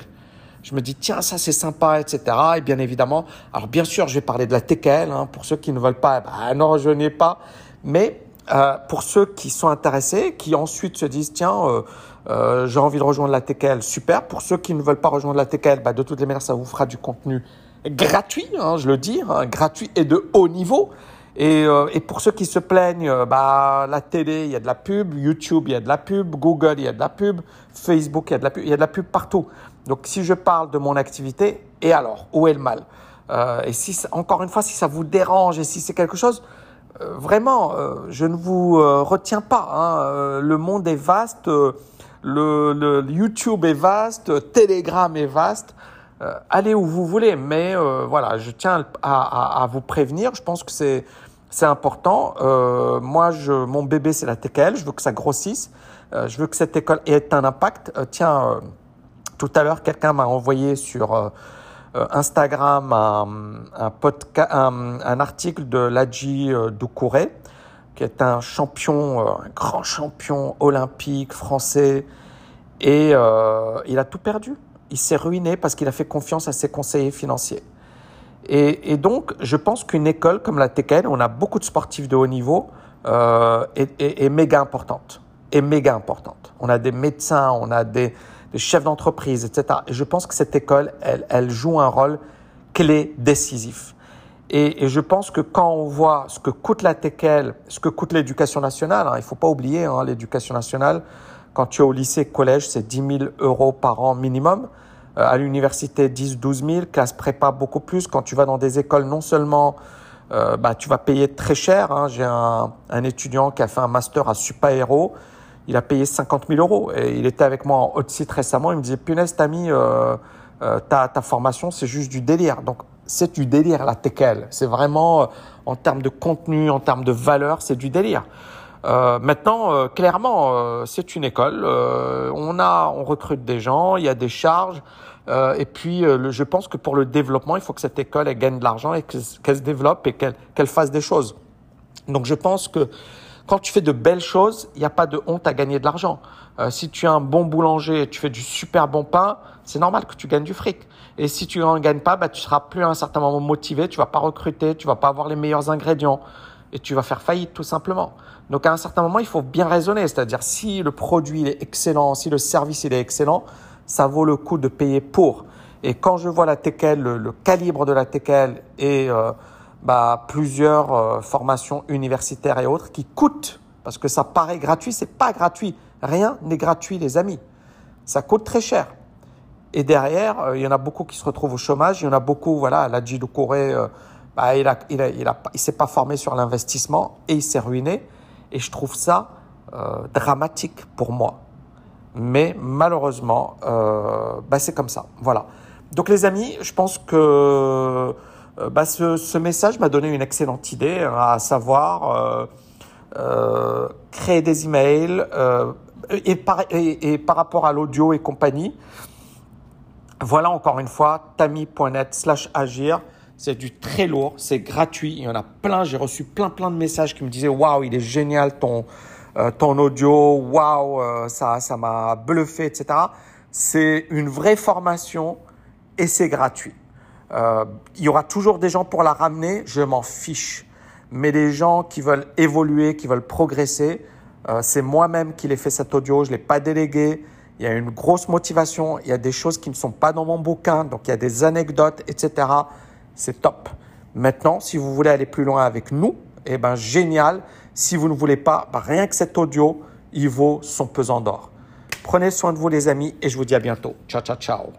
je me dis, tiens, ça c'est sympa, etc. Et bien évidemment, alors bien sûr, je vais parler de la TKL, hein, pour ceux qui ne veulent pas, bah, ne rejoignez pas. Mais euh, pour ceux qui sont intéressés, qui ensuite se disent, tiens, euh, euh, j'ai envie de rejoindre la TKL, super. Pour ceux qui ne veulent pas rejoindre la TKL, bah, de toutes les manières, ça vous fera du contenu gratuit, hein, je le dis, hein, gratuit et de haut niveau. Et, euh, et, pour ceux qui se plaignent, euh, bah, la télé, il y a de la pub, YouTube, il y a de la pub, Google, il y a de la pub, Facebook, il y a de la pub, il y a de la pub partout. Donc si je parle de mon activité, et alors, où est le mal? Et si, encore une fois, si ça vous dérange et si c'est quelque chose, vraiment, je ne vous retiens pas. Hein, le monde est vaste, le, YouTube est vaste, Telegram est vaste. Euh, allez où vous voulez, mais euh, voilà, je tiens à, vous prévenir. Je pense que c'est important. Euh, moi, mon bébé, c'est la TKL. Je veux que ça grossisse. Euh, je veux que cette école ait un impact. tiens, tout à l'heure, quelqu'un m'a envoyé sur Instagram un, un, un, article de Ladji Doucouré, qui est un champion, un grand champion olympique français, et il a tout perdu il s'est ruiné parce qu'il a fait confiance à ses conseillers financiers. Et, donc, je pense qu'une école comme la TKN, on a beaucoup de sportifs de haut niveau, euh, est, méga importante. Est méga importante. On a des médecins, on a des, des chefs d'entreprise, etc. Et je pense que cette école, elle, elle joue un rôle clé, décisif. Et, et, je pense que quand on voit ce que coûte la TKL, ce que coûte l'éducation nationale, hein, il faut pas oublier hein, l'éducation nationale, quand tu es au lycée, collège, c'est 10 000 euros par an minimum. à l'université 10, 12 000, classe prépa beaucoup plus. Quand tu vas dans des écoles, non seulement bah, tu vas payer très cher. Hein. J'ai un, un, étudiant qui a fait un master à Supaéro. Il a payé 50 000 euros. Et il était avec moi en haute site récemment. Il me disait, punaise, Tami, euh, ta, ta formation, c'est juste du délire. Donc, c'est du délire, la TKL. C'est vraiment, en termes de contenu, en termes de valeur, c'est du délire. Euh, maintenant, euh, clairement, euh, c'est une école. on a, on recrute des gens, il y a des charges. et puis, je pense que pour le développement, il faut que cette école elle gagne de l'argent et qu'elle se développe et qu'elle fasse des choses. Donc, je pense que quand tu fais de belles choses, il n'y a pas de honte à gagner de l'argent. si tu es un bon boulanger et tu fais du super bon pain, c'est normal que tu gagnes du fric. Et si tu n'en gagnes pas, bah, tu seras plus à un certain moment motivé, tu vas pas recruter, tu vas pas avoir les meilleurs ingrédients et tu vas faire faillite tout simplement. Donc à un certain moment, il faut bien raisonner, c'est-à-dire si le produit est excellent, si le service il est excellent, ça vaut le coup de payer pour. Et quand je vois la TKL, le, calibre de la TKL et euh, bah, plusieurs euh, formations universitaires et autres qui coûtent, parce que ça paraît gratuit, c'est pas gratuit. Rien n'est gratuit, les amis. Ça coûte très cher. Et derrière, euh, il y en a beaucoup qui se retrouvent au chômage. Il y en a beaucoup, voilà, la de Corée, bah, il a, il a, il a, il s'est pas formé sur l'investissement et il s'est ruiné. Et je trouve ça euh, dramatique pour moi. Mais malheureusement, euh, bah, c'est comme ça. Voilà. Donc les amis, je pense que euh, bah, ce, ce, message m'a donné une excellente idée, hein, à savoir euh, euh, créer des emails et par, et, par rapport à l'audio et compagnie. Voilà encore une fois, tami.net slash agir. C'est du très lourd, c'est gratuit. Il y en a plein. J'ai reçu plein, plein de messages qui me disaient Waouh, il est génial ton, euh, ton audio. Waouh, euh, ça, ça m'a bluffé, etc. C'est une vraie formation et c'est gratuit. Euh, il y aura toujours des gens pour la ramener, je m'en fiche. Mais les gens qui veulent évoluer, qui veulent progresser, c'est moi-même qui l'ai fait cet audio, je l'ai pas délégué. Il y a une grosse motivation, il y a des choses qui ne sont pas dans mon bouquin, donc il y a des anecdotes, etc c'est top. Maintenant, si vous voulez aller plus loin avec nous, eh ben génial. Si vous ne voulez pas, bah, rien que cet audio, il vaut son pesant d'or. Prenez soin de vous les amis et je vous dis à bientôt. Ciao, ciao, ciao.